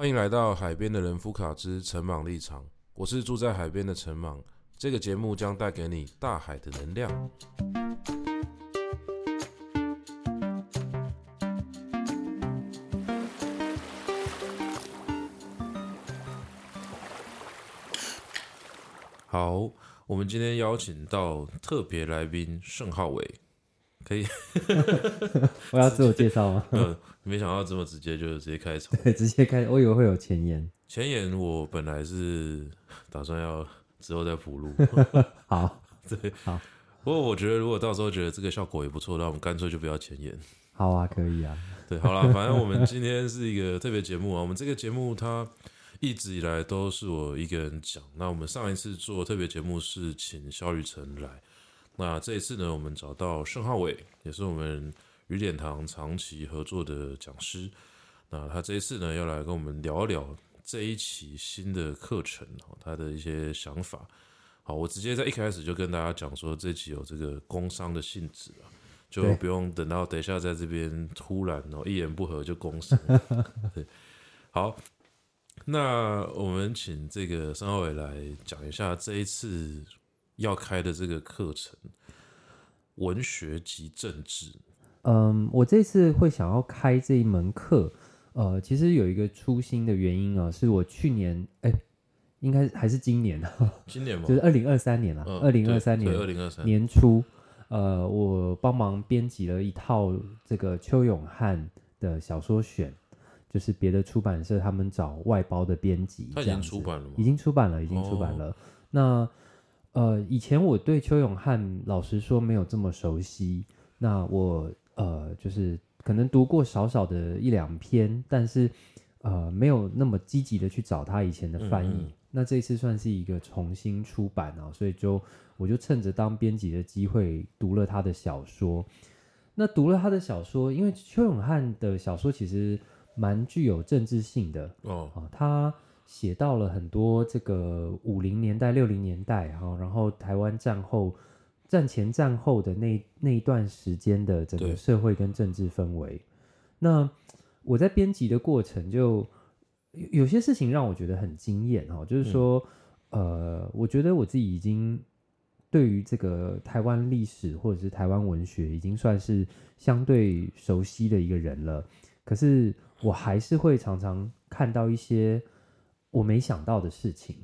欢迎来到海边的人夫卡之陈茻立场，我是住在海边的陈茻。这个节目将带给你大海的能量。好，我们今天邀请到特别来宾盛浩伟。可以，我要自我介绍吗？嗯，没想到这么直接就直接开场。对，直接开，我以为会有前言。前言我本来是打算要之后再补录。好，对，好。不过我觉得如果到时候觉得这个效果也不错，那我们干脆就不要前言。好啊，可以啊。对，好了，反正我们今天是一个特别节目啊。我们这个节目它一直以来都是我一个人讲。那我们上一次做特别节目是请肖雨辰来。那这一次呢，我们找到盛浩伟，也是我们雨点堂长期合作的讲师。那他这一次呢，要来跟我们聊一聊这一期新的课程哦，他的一些想法。好，我直接在一开始就跟大家讲说，这期有这个工商的性质啊，就不用等到等一下在这边突然哦一言不合就工商。对，好，那我们请这个盛浩伟来讲一下这一次。要开的这个课程，文学及政治。嗯，我这次会想要开这一门课，呃，其实有一个初心的原因啊，是我去年，哎，应该还是今年啊，今年吗？就是二零二三年了，二零二三年，二零二三年初，呃，我帮忙编辑了一套这个邱永汉的小说选，就是别的出版社他们找外包的编辑，他已经出版了吗？已经出版了，已经出版了。哦、那呃，以前我对邱永汉老实说没有这么熟悉。那我呃，就是可能读过少少的一两篇，但是呃，没有那么积极的去找他以前的翻译。嗯嗯，那这次算是一个重新出版啊，所以就我就趁着当编辑的机会读了他的小说。那读了他的小说，因为邱永汉的小说其实蛮具有政治性的哦，啊，他。写到了很多这个五零年代、六零年代哈，然后台湾战后、战前、战后的那那一段时间的整个社会跟政治氛围。那我在编辑的过程就有些事情让我觉得很惊艳哈，就是说，嗯、呃，我觉得我自己已经对于这个台湾历史或者是台湾文学已经算是相对熟悉的一个人了，可是我还是会常常看到一些。我没想到的事情。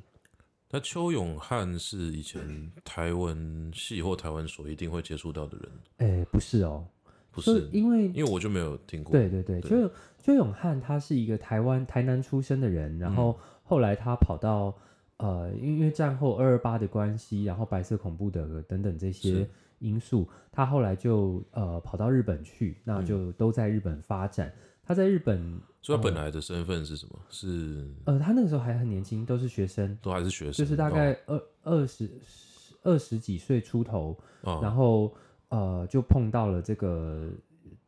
那邱永汉是以前台湾系或台湾所一定会接触到的人？哎、欸，不是哦，不是，因为因为我就没有听过。对对对，邱邱永汉他是一个台湾台南出生的人，然后后来他跑到、嗯、呃，因为战后二二八的关系，然后白色恐怖的等等这些因素，他后来就呃跑到日本去，那就都在日本发展。嗯他在日本，所以他本来的身份是什么？嗯、是呃，他那个时候还很年轻，都是学生，都还是学生，就是大概二二十二十几岁出头，哦、然后呃，就碰到了这个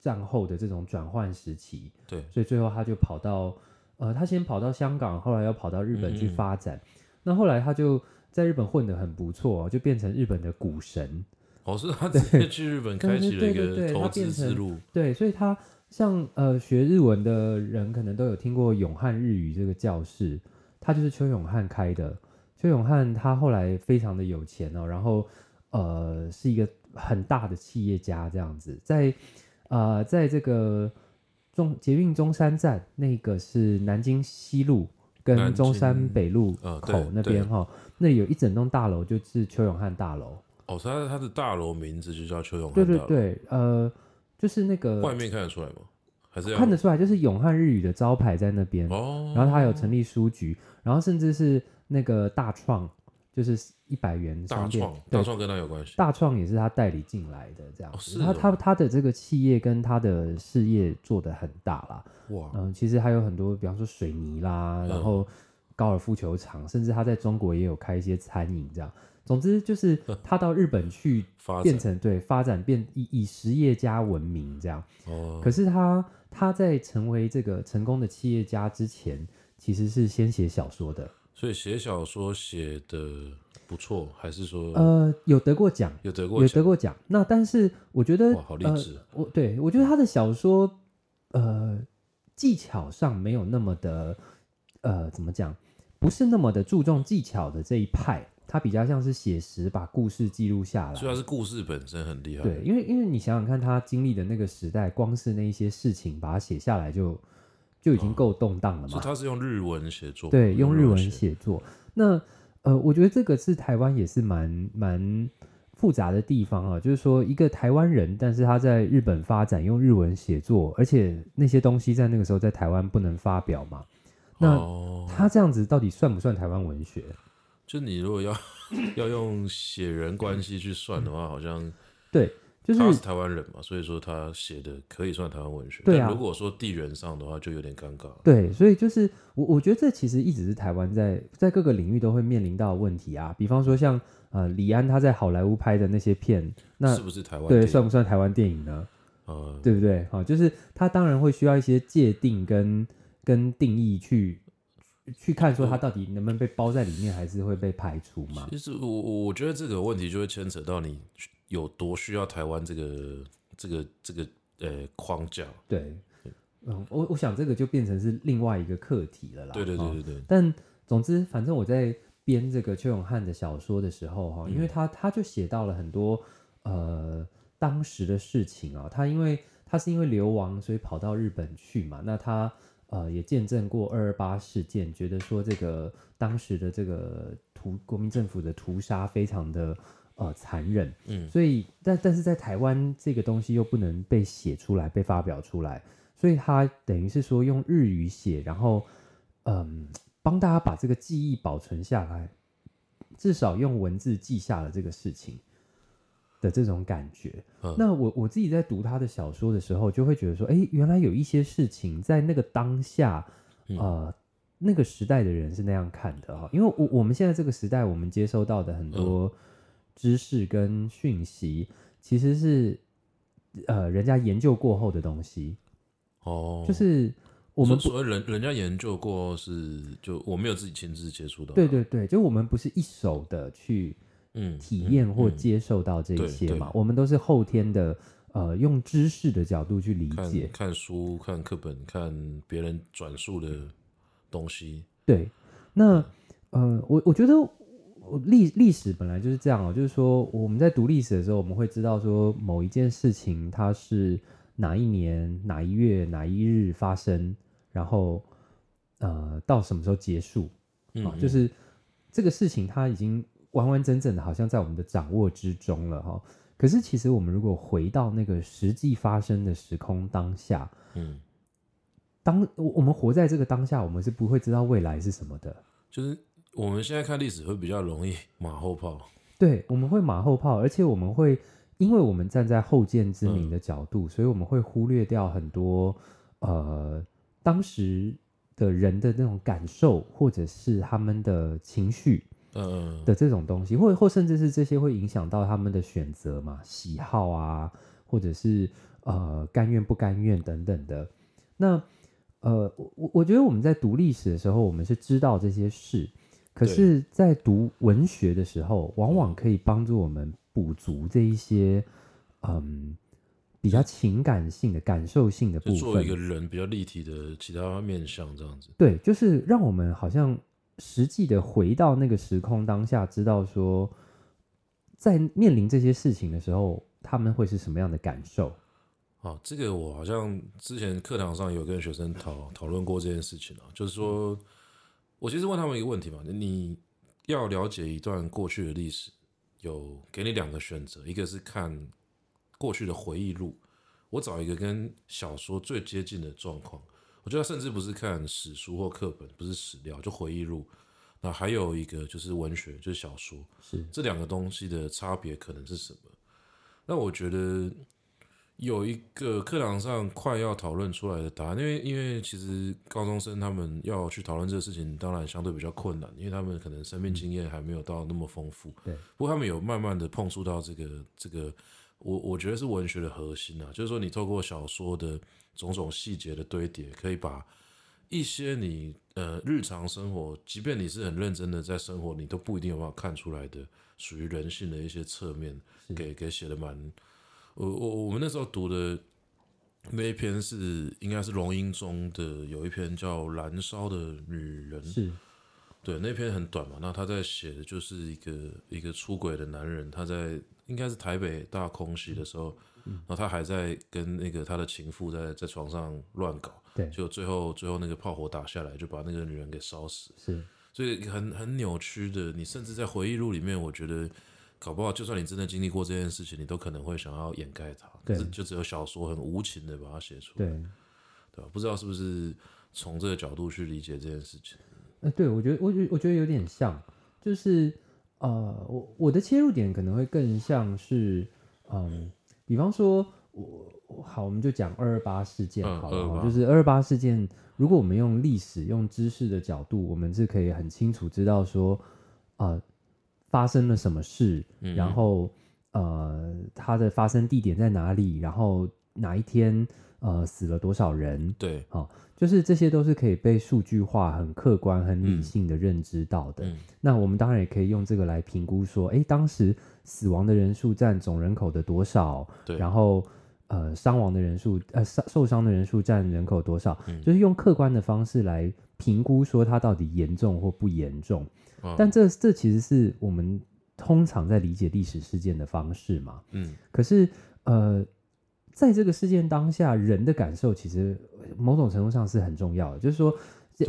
战后的这种转换时期，对，所以最后他就跑到呃，他先跑到香港，后来又跑到日本去发展。嗯、那后来他就在日本混得很不错，就变成日本的股神。哦，是他 直接去日本开启了一个投资之路，对，所以他。像呃学日文的人可能都有听过永汉日语这个教室，他就是邱永汉开的。邱永汉他后来非常的有钱哦，然后呃是一个很大的企业家这样子，在呃在这个中捷运中山站那个是南京西路跟中山北路口那边哈，那有一整栋大楼就是邱永汉大楼。哦，他他的大楼名字就叫邱永汉。对对对，呃。就是那个外面看得出来吗？还是要看得出来？就是永汉日语的招牌在那边哦。然后他有成立书局，然后甚至是那个大创，就是一百元商店。大创，大创跟他有关系。大创也是他代理进来的，这样子。哦是哦、他他他的这个企业跟他的事业做得很大啦。哇，嗯，其实还有很多，比方说水泥啦，然后高尔夫球场，嗯、甚至他在中国也有开一些餐饮这样。总之就是他到日本去 变成展对发展变以以实业家闻名这样。哦。可是他他在成为这个成功的企业家之前，其实是先写小说的。所以写小说写的不错，还是说呃有得过奖？有得过有得过奖。那但是我觉得哇，好励志！我对我觉得他的小说呃技巧上没有那么的呃，怎么讲，不是那么的注重技巧的这一派，他比较像是写实，把故事记录下来。主要是故事本身很厉害。对，因为因为你想想看，他经历的那个时代，光是那一些事情，把它写下来就就已经够动荡了嘛。所以他是用日文写作。对，用日文写作。那呃，我觉得这个是台湾也是蛮蛮复杂的地方啊，就是说一个台湾人，但是他在日本发展，用日文写作，而且那些东西在那个时候在台湾不能发表嘛。那他这样子到底算不算台湾文学？就你如果要要用血缘关系去算的话，好像对。就是、他是台湾人嘛，所以说他写的可以算台湾文学。对啊，但如果说地缘上的话，就有点尴尬。对，所以就是我我觉得这其实一直是台湾在在各个领域都会面临到的问题啊。比方说像呃李安他在好莱坞拍的那些片，那是不是台湾？对，算不算台湾电影呢？呃，对不对？好，就是他当然会需要一些界定跟跟定义去去看，说他到底能不能被包在里面，还是会被排除嘛？其实我我觉得这个问题就会牵扯到你。有多需要台湾这个这个这个呃框架？对，嗯，我我想这个就变成是另外一个课题了啦。对对对对对。哦、但总之，反正我在编这个邱永汉的小说的时候，哈，因为他他就写到了很多呃当时的事情啊。他因为他是因为流亡，所以跑到日本去嘛。那他呃也见证过二二八事件，觉得说这个当时的这个屠国民政府的屠杀非常的。呃，残忍，嗯，所以，但但是在台湾这个东西又不能被写出来、被发表出来，所以他等于是说用日语写，然后，嗯，帮大家把这个记忆保存下来，至少用文字记下了这个事情的这种感觉。嗯，那我我自己在读他的小说的时候，就会觉得说，哎，原来有一些事情在那个当下，呃，那个时代的人是那样看的哈，因为我我们现在这个时代，我们接收到的很多。嗯知识跟讯息其实是呃人家研究过后的东西哦，就是我们所谓人人家研究过是就我没有自己亲自接触到，对对对，就我们不是一手的去嗯体验或接受到这些嘛，我们都是后天的呃用知识的角度去理解，看，看书、看课本、看别人转述的东西。对，那呃我我觉得。历历史本来就是这样哦，就是说我们在读历史的时候，我们会知道说某一件事情它是哪一年哪一月哪一日发生，然后呃到什么时候结束啊，就是这个事情它已经完完整整的好像在我们的掌握之中了哈。可是其实我们如果回到那个实际发生的时空当下，嗯，当我们活在这个当下，我们是不会知道未来是什么的，就是。我们现在看历史会比较容易马后炮，对，我们会马后炮，而且我们会，因为我们站在后见之明的角度，嗯、所以我们会忽略掉很多呃当时的人的那种感受，或者是他们的情绪，嗯的这种东西，或或甚至是这些会影响到他们的选择嘛，喜好啊，或者是呃甘愿不甘愿等等的。那呃，我我觉得我们在读历史的时候，我们是知道这些事。可是，在读文学的时候，往往可以帮助我们补足这一些，嗯，比较情感性的、感受性的部分。做一个人比较立体的其他面向，这样子。对，就是让我们好像实际的回到那个时空当下，知道说，在面临这些事情的时候，他们会是什么样的感受。啊，这个我好像之前课堂上有跟学生讨讨论过这件事情啊，就是说。我其实问他们一个问题嘛，你要了解一段过去的历史，有给你两个选择，一个是看过去的回忆录，我找一个跟小说最接近的状况，我觉得甚至不是看史书或课本，不是史料，就回忆录。那还有一个就是文学，就是小说，是这两个东西的差别可能是什么？那我觉得。有一个课堂上快要讨论出来的答案，因为因为其实高中生他们要去讨论这个事情，当然相对比较困难，因为他们可能生命经验还没有到那么丰富。对，不过他们有慢慢的碰触到这个这个，我我觉得是文学的核心啊，就是说你透过小说的种种细节的堆叠，可以把一些你呃日常生活，即便你是很认真的在生活，你都不一定有办法看出来的属于人性的一些侧面，给给写的蛮。我我我们那时候读的那一篇是应该是龙瑛宗的，有一篇叫《燃烧的女人》，是对，那篇很短嘛。那他在写的就是一个一个出轨的男人，他在应该是台北大空袭的时候，嗯、然后他还在跟那个他的情妇在在床上乱搞，对，就最后最后那个炮火打下来，就把那个女人给烧死，是，所以很很扭曲的。你甚至在回忆录里面，我觉得。搞不好，就算你真的经历过这件事情，你都可能会想要掩盖它。对，就只有小说很无情的把它写出来。对，对吧？不知道是不是从这个角度去理解这件事情？呃，对，我觉得，我觉，我觉得有点像，就是呃，我我的切入点可能会更像是，嗯，比方说，我好，我们就讲二二八事件好了，嗯，就是二二八事件，如果我们用历史、用知识的角度，我们是可以很清楚知道说，啊，呃。发生了什么事？嗯、然后，呃，它的发生地点在哪里？然后哪一天，呃，死了多少人？对，好、哦，就是这些都是可以被数据化、很客观、很理性的认知到的。嗯、那我们当然也可以用这个来评估说，哎，当时死亡的人数占总人口的多少？对，然后，呃，伤亡的人数，呃，受受伤的人数占人口多少？嗯、就是用客观的方式来评估说它到底严重或不严重。但这这其实是我们通常在理解历史事件的方式嘛。嗯。可是呃，在这个事件当下，人的感受其实某种程度上是很重要的。就是说，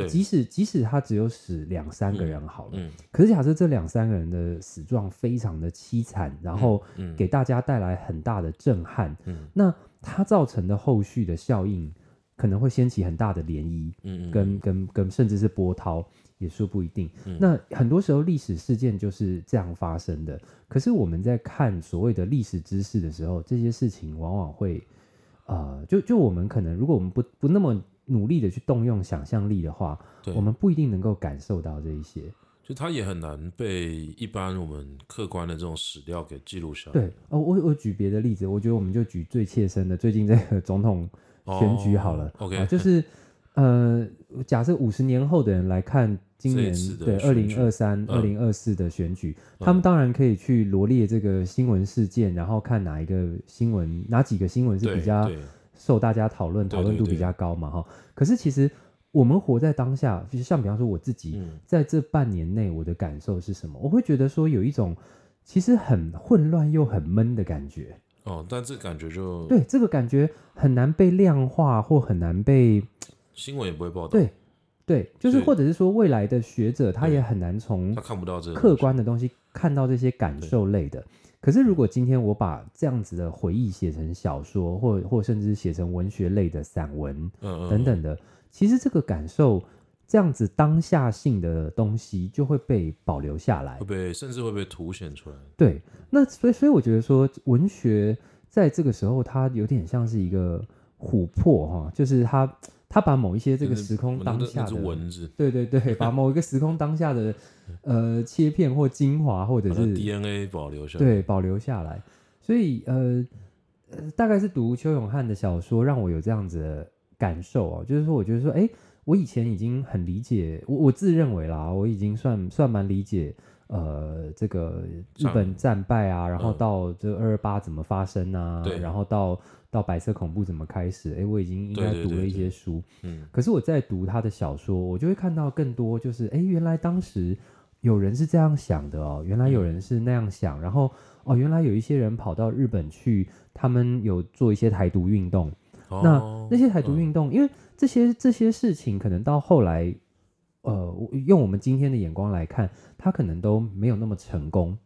即使即使他只有死两三个人好了，嗯。可是假设这两三个人的死状非常的凄惨，然后给大家带来很大的震撼，嗯。那它造成的后续的效应可能会掀起很大的涟漪，嗯，跟跟跟甚至是波涛。也说不一定。嗯、那很多时候历史事件就是这样发生的。可是我们在看所谓的历史知识的时候，这些事情往往会，呃，就就我们可能如果我们不不那么努力的去动用想象力的话，我们不一定能够感受到这一些。就它也很难被一般我们客观的这种史料给记录下来。对，哦，我我举别的例子，我觉得我们就举最切身的，最近这个总统选举好了。哦、OK，、呃、就是呃，假设五十年后的人来看。今年对二零二三、二零二四的选举，嗯、他们当然可以去罗列这个新闻事件，然后看哪一个新闻、哪几个新闻是比较受大家讨论、讨论度比较高嘛？哈。可是其实我们活在当下，就是像比方说我自己在这半年内，我的感受是什么？嗯、我会觉得说有一种其实很混乱又很闷的感觉。哦，但这感觉就对这个感觉很难被量化，或很难被新闻也不会报道。对。对，就是或者是说，未来的学者他也很难从他看不到这客观的东西看到这些感受类的。可是如果今天我把这样子的回忆写成小说，或或甚至写成文学类的散文，等等的，其实这个感受这样子当下性的东西就会被保留下来，会被甚至会被凸显出来。对，那所以所以我觉得说，文学在这个时候它有点像是一个琥珀哈，就是它。他把某一些这个时空当下的文字，对对对，把某一个时空当下的呃切片或精华，或者是 DNA 保留下来，对，保留下来。所以呃，大概是读邱永汉的小说，让我有这样子的感受哦，就是说，我觉得说，哎，我以前已经很理解，我我自认为啦，我已经算算蛮理解，呃，这个日本战败。啊，然后到这二二八怎么发生啊，对，然后到。到白色恐怖怎么开始？哎，我已经应该读了一些书，嗯，可是我在读他的小说，我就会看到更多，就是哎，原来当时有人是这样想的哦，原来有人是那样想，嗯、然后哦，原来有一些人跑到日本去，他们有做一些台独运动，哦、那那些台独运动，嗯、因为这些这些事情可能到后来，呃，用我们今天的眼光来看，他可能都没有那么成功。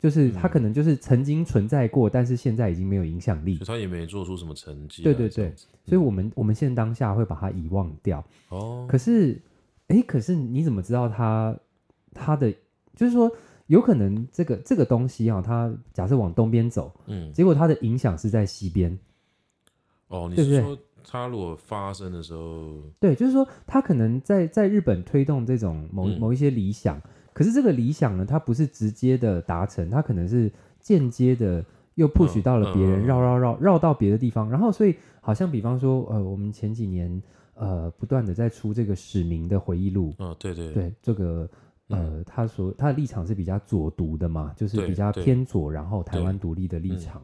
就是他可能就是曾经存在过，嗯、但是现在已经没有影响力。他也没做出什么成绩。对对对，所以我们我们现在当下会把它遗忘掉。哦。可是，哎、欸，可是你怎么知道他他的就是说，有可能这个这个东西啊，它假设往东边走，嗯，结果它的影响是在西边。哦，你是说它如果发生的时候，对，就是说它可能在在日本推动这种某、嗯、某一些理想。可是这个理想呢，它不是直接的达成，它可能是间接的又 push 到了别人，绕绕绕绕到别的地方，然后所以好像比方说，呃，我们前几年呃不断的在出这个史明的回忆录，嗯，对对。对，这个呃他说他的立场是比较左独的嘛，就是比较偏左，然后台湾独立的立场。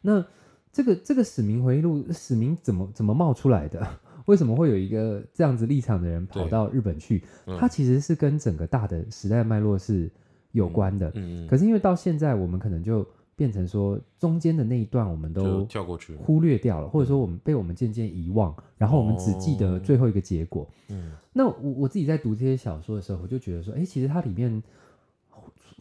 那这个这个史明回忆录，史明怎么怎么冒出来的？为什么会有一个这样子立场的人跑到日本去？他其实是跟整个大的时代脉络是有关的。嗯嗯。可是因为到现在，我们可能就变成说，中间的那一段我们都跳过去，忽略掉了，或者说我们被我们渐渐遗忘，然后我们只记得最后一个结果。嗯。那我我自己在读这些小说的时候，我就觉得说，哎，其实它里面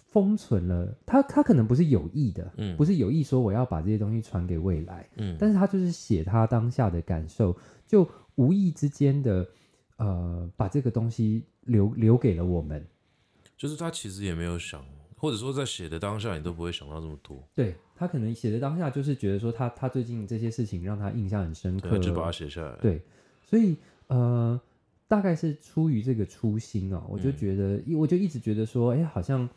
封存了，它它可能不是有意的，嗯，不是有意说我要把这些东西传给未来，嗯，但是他就是写他当下的感受，就。无意之间的，呃，把这个东西留留给了我们，就是他其实也没有想，或者说在写的当下，你都不会想到这么多。对，他可能写的当下，就是觉得说他他最近这些事情让他印象很深刻，就把它写下来。对，所以呃，大概是出于这个初心啊，我就觉得，嗯、我就一直觉得说，哎，好像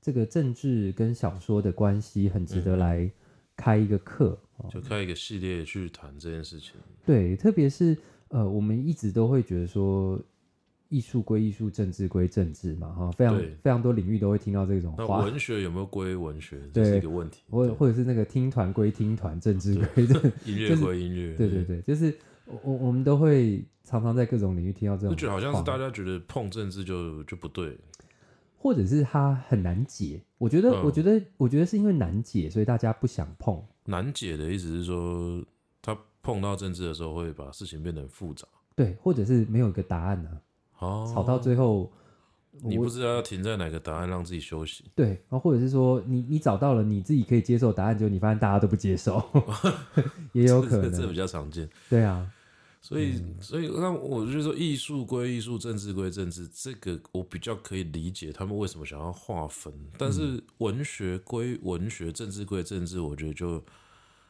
这个政治跟小说的关系很值得来开一个课，嗯、就开一个系列去谈这件事情。对，特别是。呃，我们一直都会觉得说，艺术归艺术，政治归政治嘛，哈，非常非常多领域都会听到这种话。那 文学有没有归文学？这是一个问题。或或者是那个听团归听团，政治归政，音乐归音乐。对对对，就是我我们都会常常在各种领域听到这种。就觉得好像是大家觉得碰政治就就不对，或者是它很难解。我觉得，我觉得，我觉得是因为难解，所以大家不想碰。难解的意思是说。碰到政治的时候，会把事情变得很复杂。对，或者是没有一个答案呢、啊？哦，吵到最后，你不知道要停在哪个答案，让自己休息。对，然后或者是说，你你找到了你自己可以接受答案，就你发现大家都不接受，也有可能，这比较常见。对啊，所以所以那我就说，艺术归艺术，政治归政治，这个我比较可以理解他们为什么想要划分。但是文学归文学，政治归政治，我觉得就。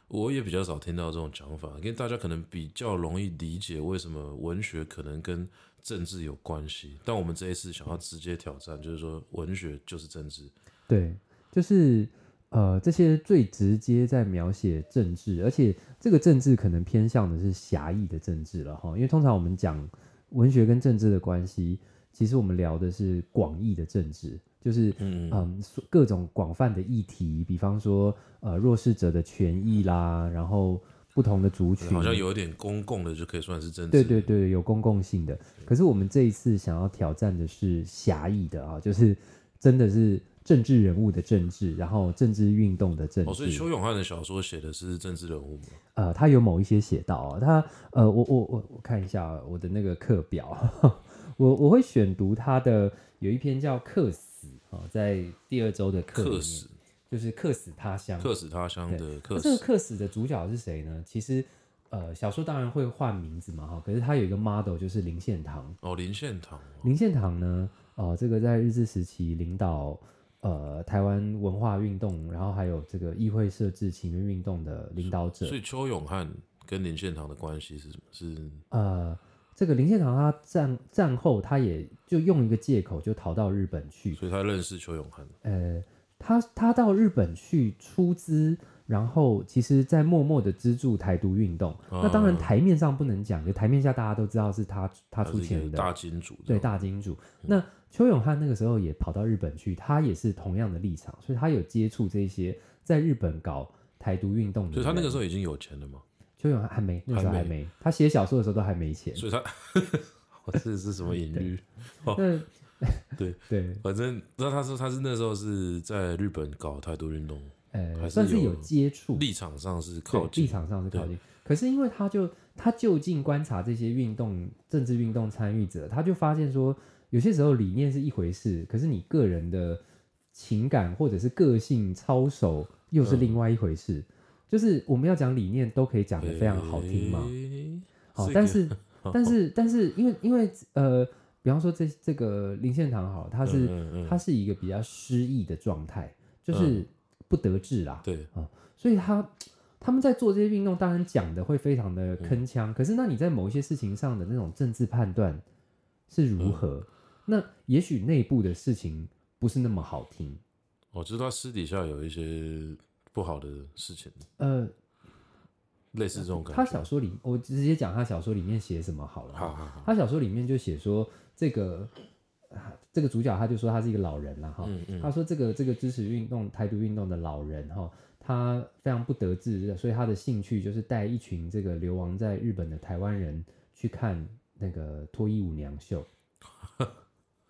我也比较少听到这种讲法，因为大家可能比较容易理解为什么文学可能跟政治有关系。但我们这一次想要直接挑战，就是说文学就是政治。对，就是呃，这些最直接在描写政治，而且这个政治可能偏向的是狭义的政治了哈。因为通常我们讲文学跟政治的关系，其实我们聊的是广义的政治。就是嗯，嗯各种广泛的议题，比方说呃弱势者的权益啦，然后不同的族群，好像有点公共的就可以算是政治。对对对，有公共性的。可是我们这一次想要挑战的是狭义的啊，就是真的是政治人物的政治，然后政治运动的政治。哦，所以邱永汉的小说写的是政治人物吗？呃，他有某一些写到啊，他呃，我我我我看一下我的那个课表，我我会选读他的有一篇叫《客死》。哦，在第二周的课里面，就是客死他乡。客死他乡的客死，这个客死的主角是谁呢？其实，呃，小说当然会换名字嘛，哈。可是他有一个 model，就是林献堂。哦，林献堂。林献堂呢，哦、呃，这个在日治时期领导呃台湾文化运动，然后还有这个议会设置请愿运动的领导者。所以邱永汉跟林献堂的关系是什么？是呃。这个林献堂他战战后，他也就用一个借口就逃到日本去，所以他认识邱永汉。呃，他他到日本去出资，然后其实在默默的资助台独运动。啊、那当然台面上不能讲，就台面下大家都知道是他他出钱的大金主。对，大金主。嗯、那邱永汉那个时候也跑到日本去，他也是同样的立场，所以他有接触这些在日本搞台独运动的。所以他那个时候已经有钱了吗？邱永还没，那时候还没。他写小说的时候都还没钱，所以他，我这是什么隐喻？那对。对，反正那他说他是那时候是在日本搞太多运动，呃，还算是有接触，立场上是靠近，立场上是靠近。可是因为他就他就近观察这些运动、政治运动参与者，他就发现说，有些时候理念是一回事，可是你个人的情感或者是个性操守又是另外一回事。嗯就是我们要讲理念，都可以讲的非常好听嘛。欸、好，但是但是但是，因为因为呃，比方说这这个林献堂好，他是、嗯嗯、他是一个比较失意的状态，就是不得志啦。对啊、嗯，所以他他们在做这些运动，当然讲的会非常的铿锵。嗯、可是那你在某一些事情上的那种政治判断是如何？嗯、那也许内部的事情不是那么好听。我知道私底下有一些。不好的事情，呃，类似这种感觉。他小说里，我直接讲他小说里面写什么好了。好好好。他小说里面就写说，这个这个主角他就说他是一个老人了哈，嗯嗯、他说这个这个支持运动台独运动的老人哈，他非常不得志，所以他的兴趣就是带一群这个流亡在日本的台湾人去看那个脱衣舞娘秀。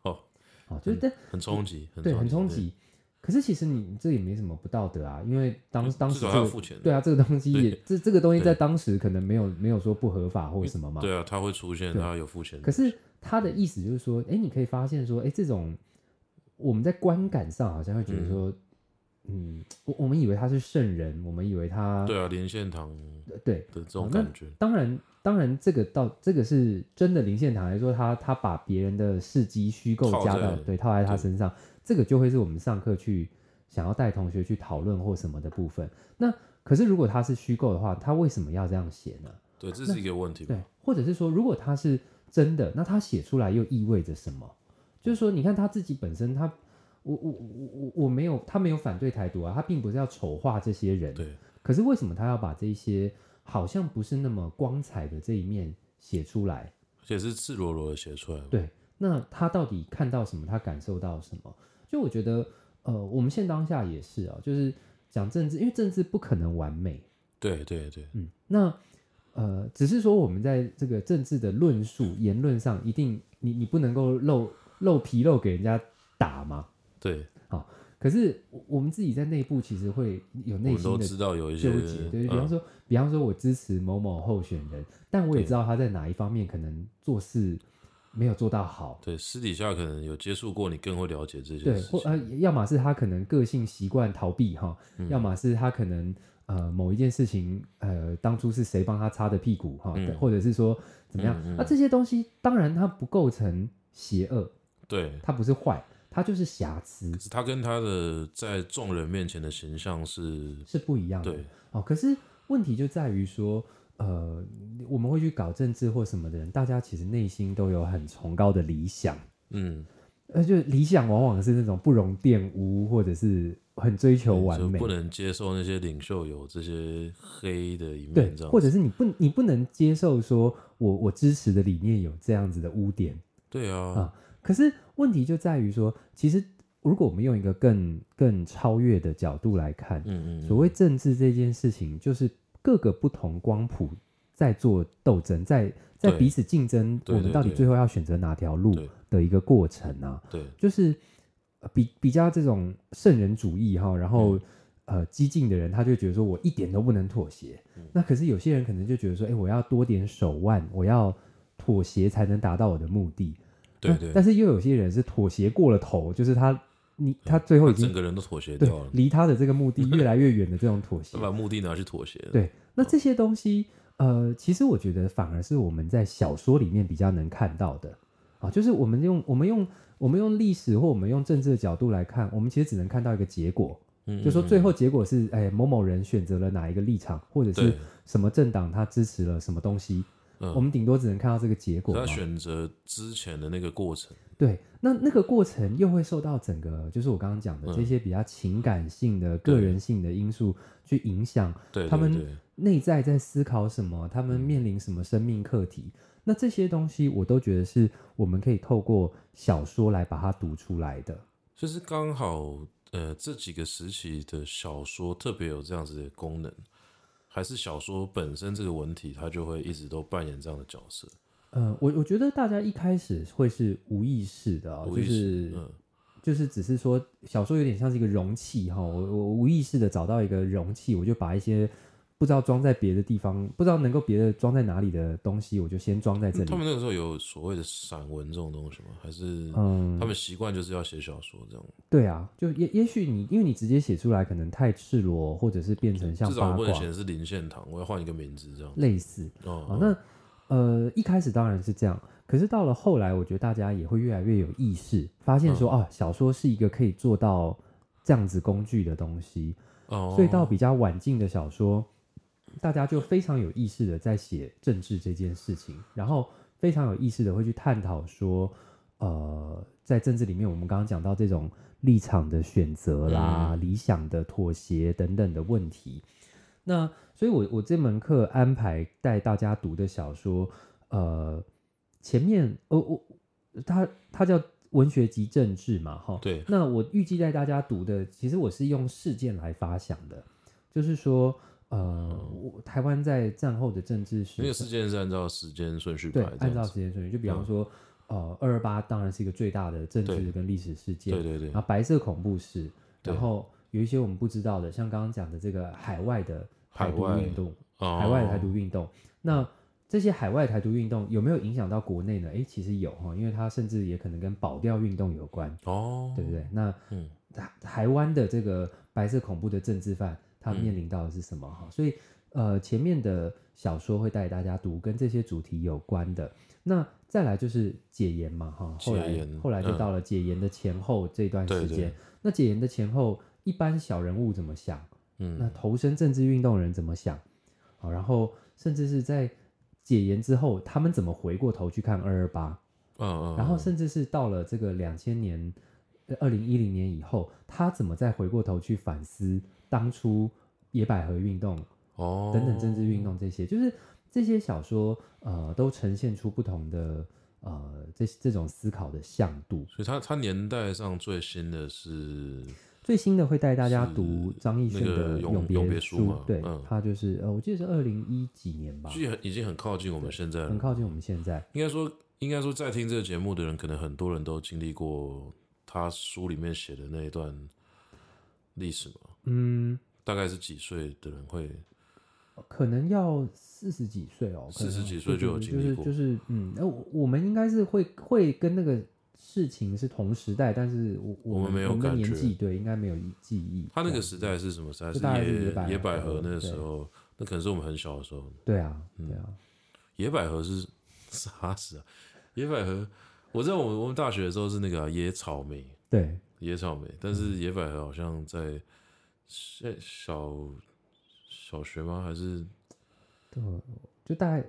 哦，哦，就是很很冲击，对，很冲击。可是其实你这也没什么不道德啊，因为当当时这个对啊，这个东西也这这个东西在当时可能没有没有说不合法或什么嘛。对啊，他会出现，他有付钱。可是他的意思就是说，哎，你可以发现说，哎，这种我们在观感上好像会觉得说，嗯，我我们以为他是圣人，我们以为他对啊，林献堂对的这种感觉。当然，当然这个到这个是真的，林献堂来说，他他把别人的事迹虚构加到对套在他身上。这个就会是我们上课去想要带同学去讨论或什么的部分。那可是如果他是虚构的话，他为什么要这样写呢？对，这是一个问题。对，或者是说，如果他是真的，那他写出来又意味着什么？就是说，你看他自己本身，他我我我我我没有，他没有反对台独啊，他并不是要丑化这些人。对。可是为什么他要把这些好像不是那么光彩的这一面写出来？而且是赤裸裸的写出来。对。那他到底看到什么？他感受到什么？就我觉得，呃，我们现当下也是啊，就是讲政治，因为政治不可能完美。对对对，嗯，那呃，只是说我们在这个政治的论述、言论上，一定你你不能够露露皮肉给人家打嘛。对，好，可是我们自己在内部其实会有内心的纠结，都知道有一些，对，比方说，嗯、比方说我支持某某候选人，但我也知道他在哪一方面可能做事。没有做到好，对，私底下可能有接触过，你更会了解这些事。对，或呃，要么是他可能个性习惯逃避哈，嗯、要么是他可能呃某一件事情呃当初是谁帮他擦的屁股哈，嗯、或者是说怎么样，那、嗯嗯啊、这些东西当然它不构成邪恶，对，它不是坏，它就是瑕疵。可是他跟他的在众人面前的形象是是不一样的，对，哦，可是问题就在于说。呃，我们会去搞政治或什么的人，大家其实内心都有很崇高的理想，嗯，呃，就理想往往是那种不容玷污，或者是很追求完美，不能接受那些领袖有这些黑的一面，对，或者是你不你不能接受说我我支持的理念有这样子的污点，对啊，啊，可是问题就在于说，其实如果我们用一个更更超越的角度来看，嗯嗯，所谓政治这件事情就是。各个不同光谱在做斗争，在在彼此竞争，我们到底最后要选择哪条路的一个过程啊？对，就是比比较这种圣人主义哈，然后、嗯、呃激进的人，他就觉得说我一点都不能妥协。嗯、那可是有些人可能就觉得说，哎，我要多点手腕，我要妥协才能达到我的目的。对对。但是又有些人是妥协过了头，就是他。你他最后已经整个人都妥协掉了，离他的这个目的越来越远的这种妥协，他把目的拿去妥协。对，那这些东西，呃，其实我觉得反而是我们在小说里面比较能看到的。啊，就是我们用我们用我们用历史或我们用政治的角度来看，我们其实只能看到一个结果，嗯，就说最后结果是，哎，某某人选择了哪一个立场，或者是什么政党他支持了什么东西。嗯、我们顶多只能看到这个结果。他选择之前的那个过程，对，那那个过程又会受到整个，就是我刚刚讲的这些比较情感性的、嗯、个人性的因素去影响。他们内在在思考什么，他们面临什么生命课题，嗯、那这些东西我都觉得是我们可以透过小说来把它读出来的。就是刚好，呃，这几个时期的小说特别有这样子的功能。还是小说本身这个文体，它就会一直都扮演这样的角色。嗯、呃，我我觉得大家一开始会是无意识的、哦，就是、嗯、就是只是说小说有点像是一个容器哈、哦，我我无意识的找到一个容器，我就把一些。不知道装在别的地方，不知道能够别的装在哪里的东西，我就先装在这里。他们那个时候有所谓的散文这种东西吗？还是嗯，他们习惯就是要写小说这样？对啊，就也也许你因为你直接写出来可能太赤裸，或者是变成像。至少我以前是林献堂，我要换一个名字这样。类似哦，哦，那呃一开始当然是这样，可是到了后来，我觉得大家也会越来越有意识，发现说、嗯、啊，小说是一个可以做到这样子工具的东西。哦，所以到比较晚近的小说。大家就非常有意识的在写政治这件事情，然后非常有意识的会去探讨说，呃，在政治里面，我们刚刚讲到这种立场的选择啦、嗯、理想的妥协等等的问题。那所以我，我我这门课安排带大家读的小说，呃，前面，呃，我他他叫文学及政治嘛，哈。对。那我预计带大家读的，其实我是用事件来发想的，就是说，呃，嗯、台湾在战后的政治是，那个事件是按照时间顺序排，对，按照时间顺序，就比方说，嗯、呃，二二八当然是一个最大的政治跟历史事件，对对对。然后白色恐怖是，然后有一些我们不知道的，像刚刚讲的这个海外的台独运动，海外的台独运动，那。这些海外台独运动有没有影响到国内呢？诶，其实有哈，因为它甚至也可能跟保钓运动有关哦，对不对？那嗯，台湾的这个白色恐怖的政治犯，他面临到的是什么哈？嗯、所以呃，前面的小说会带大家读跟这些主题有关的。那再来就是解严嘛哈，后来后来就到了解严的前后这段时间。对对，那解严的前后，一般小人物怎么想？嗯，那投身政治运动的人怎么想？好，然后甚至是在解严之后，他们怎么回过头去看二二八？嗯嗯，然后甚至是到了这个两千年、二零一零年以后，他怎么再回过头去反思当初野百合运动哦等等政治运动这些？就是这些小说呃，都呈现出不同的呃这这种思考的向度。所以它，它它年代上最新的是。最新的会带大家读张艺兴的永别书，嘛对，嗯、他就是呃，我记得是二零一几年吧，其实已经很靠近我们现在，很靠近我们现在。应该说，应该说，在听这个节目的人，可能很多人都经历过他书里面写的那一段历史嘛。嗯，大概是几岁的人会？可能要四十几岁哦，四十几岁就有经历过，就是就是嗯，那我们应该是会会跟那个。事情是同时代，但是我我们没有感觉，对，应该没有记忆。他那个时代是什么时代？是野野百合那个时候，那可能是我们很小的时候。对啊，对啊。野百合是啥事啊？野百合，我知道我们我们大学的时候是那个野草莓，对，野草莓。但是野百合好像在小小学吗？还是？对，就大概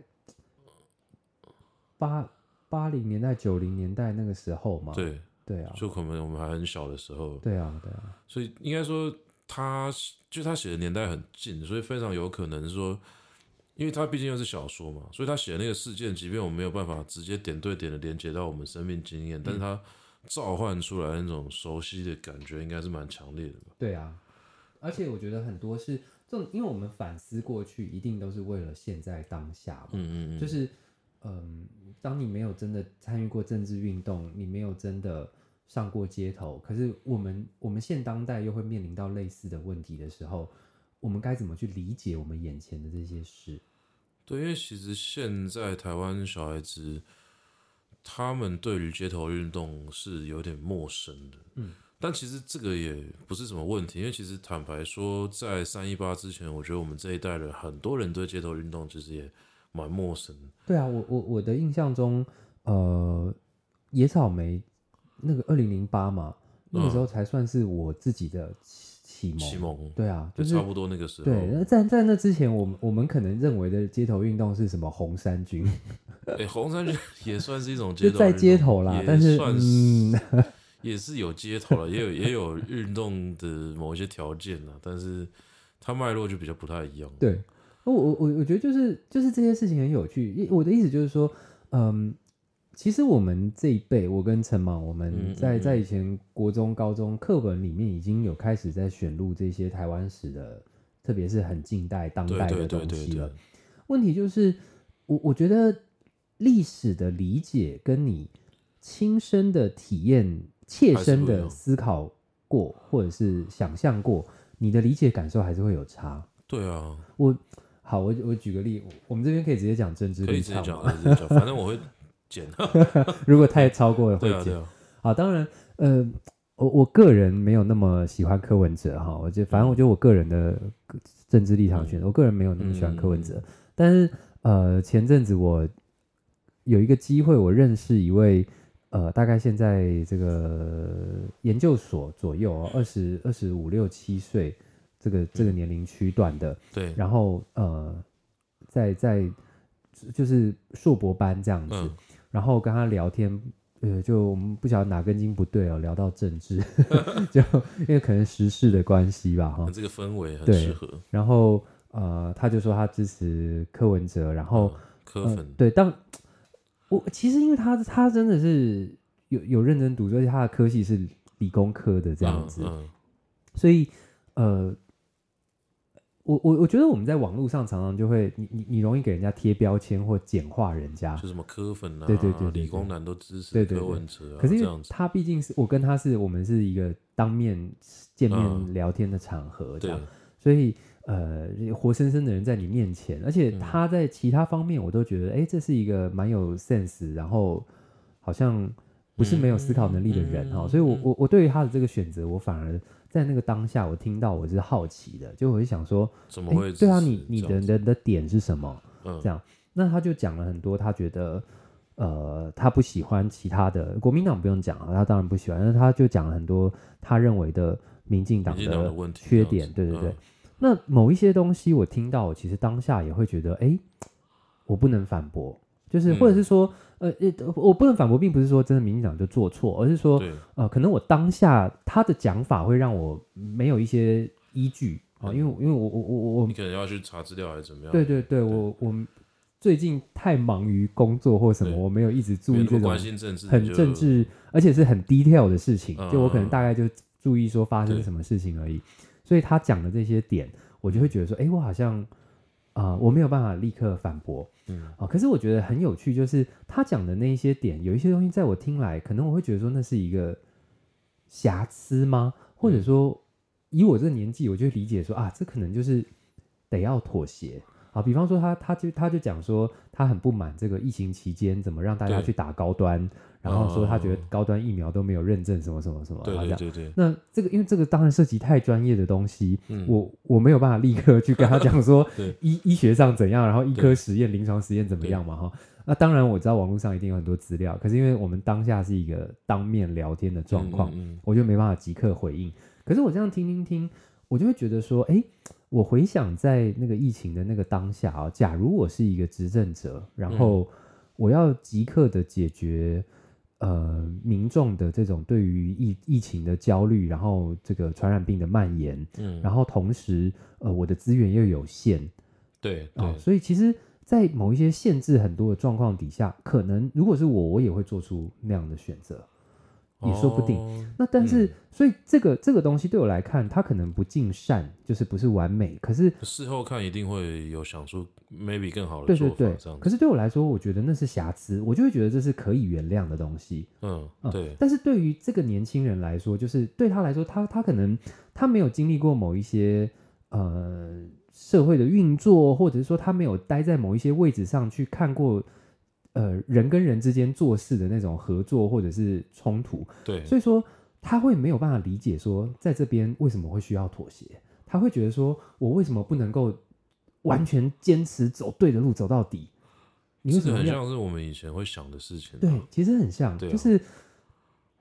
八。八零年代、九零年代那个时候嘛，对对啊，就可能我们还很小的时候，对啊对啊，所以应该说他就他写的年代很近，所以非常有可能说，因为他毕竟又是小说嘛，所以他写的那个事件，即便我们没有办法直接点对点的连接到我们生命经验，嗯、但是他召唤出来那种熟悉的感觉，应该是蛮强烈的吧？对啊，而且我觉得很多是这种，因为我们反思过去，一定都是为了现在当下嘛，嗯嗯嗯，就是。嗯，当你没有真的参与过政治运动，你没有真的上过街头，可是我们我们现当代又会面临到类似的问题的时候，我们该怎么去理解我们眼前的这些事？对，因为其实现在台湾小孩子，他们对于街头运动是有点陌生的。嗯，但其实这个也不是什么问题，因为其实坦白说，在三一八之前，我觉得我们这一代人很多人对街头运动其实也。蛮陌生的。对啊，我我我的印象中，呃，野草莓那个二零零八嘛，那个时候才算是我自己的启蒙。启蒙。对啊，就是差不多那个时候。对，那在在那之前，我们我们可能认为的街头运动是什么红衫军？哎、欸，红衫军也算是一种 街头在街头啦，但是也是有街头了，也有也有运动的某一些条件啦，但是它脉络就比较不太一样。对。我我我我觉得就是就是这些事情很有趣，我的意思就是说，嗯，其实我们这一辈，我跟陈芒，我们在在以前国中、高中课本里面已经有开始在选入这些台湾史的，特别是很近代、当代的东西了。问题就是，我我觉得历史的理解跟你亲身的体验、切身的思考过，或者是想象过，你的理解感受还是会有差。对啊，我。好，我我举个例，我们这边可以直接讲政治立场，可以直接讲，直接讲，反正我会剪。如果太超过了 会剪。对啊，对啊。好，当然，呃，我我个人没有那么喜欢柯文哲哈，我觉得反正我觉得我个人的政治立场选择，嗯、我个人没有那么喜欢柯文哲。嗯、但是呃，前阵子我有一个机会，我认识一位呃，大概现在这个研究所左右，二十二十五六七岁。这个这个年龄区段的，对，然后呃，在在就是硕博班这样子，嗯、然后跟他聊天，呃，就我们不晓得哪根筋不对哦，聊到政治，就因为可能时事的关系吧，哈，这个氛围很适合。然后呃，他就说他支持柯文哲，然后、嗯、柯粉、呃、对，但我其实因为他他真的是有有认真读，而且他的科系是理工科的这样子，嗯嗯、所以呃。我我我觉得我们在网络上常常就会，你你你容易给人家贴标签或简化人家，就什么科粉啊，对对对，理工男都支持柯文哲啊，可是他毕竟是我跟他是我们是一个当面见面聊天的场合，这样，所以呃，活生生的人在你面前，而且他在其他方面我都觉得，哎，这是一个蛮有 sense，然后好像不是没有思考能力的人哈，所以我我我对于他的这个选择，我反而。在那个当下，我听到我是好奇的，就我就想说，怎么会？对啊，你你的人的点是什么？嗯，这样，那他就讲了很多，他觉得，呃，他不喜欢其他的国民党不用讲了，他当然不喜欢，那他就讲了很多他认为的民进党的缺点，对对对。那某一些东西我听到，我其实当下也会觉得，哎，我不能反驳。就是，或者是说，嗯、呃，我不能反驳，并不是说真的民进党就做错，而是说，呃，可能我当下他的讲法会让我没有一些依据啊、嗯，因为因为我我我我，你可能要去查资料还是怎么样？对对对，对我我最近太忙于工作或什么，我没有一直注意这种很政治，而且是很 detail 的事情，就我可能大概就注意说发生什么事情而已，所以他讲的这些点，我就会觉得说，哎，我好像。啊、呃，我没有办法立刻反驳，嗯啊，可是我觉得很有趣，就是他讲的那一些点，有一些东西在我听来，可能我会觉得说那是一个瑕疵吗？或者说，以我这个年纪，我就理解说啊，这可能就是得要妥协啊。比方说他，他他就他就讲说，他很不满这个疫情期间怎么让大家去打高端。然后说他觉得高端疫苗都没有认证什么什么什么，对对对对。那这个因为这个当然涉及太专业的东西，嗯、我我没有办法立刻去跟他讲说 医医学上怎样，然后医科实验、临床实验怎么样嘛哈。那当然我知道网络上一定有很多资料，可是因为我们当下是一个当面聊天的状况，嗯嗯嗯、我就没办法即刻回应。可是我这样听听听，我就会觉得说，哎，我回想在那个疫情的那个当下啊，假如我是一个执政者，然后我要即刻的解决。呃，民众的这种对于疫疫情的焦虑，然后这个传染病的蔓延，嗯，然后同时，呃，我的资源又有限，对，对，呃，所以其实，在某一些限制很多的状况底下，可能如果是我，我也会做出那样的选择。也说不定。哦、那但是，嗯、所以这个这个东西对我来看，它可能不尽善，就是不是完美。可是事后看一定会有想出 maybe 更好的做法。对对对。可是对我来说，我觉得那是瑕疵，我就会觉得这是可以原谅的东西。嗯，对。嗯、但是对于这个年轻人来说，就是对他来说，他他可能他没有经历过某一些呃社会的运作，或者是说他没有待在某一些位置上去看过。呃，人跟人之间做事的那种合作或者是冲突，对，所以说他会没有办法理解说，在这边为什么会需要妥协？他会觉得说，我为什么不能够完全坚持走对的路走到底？你为什么很像是我们以前会想的事情？对，其实很像，啊、就是，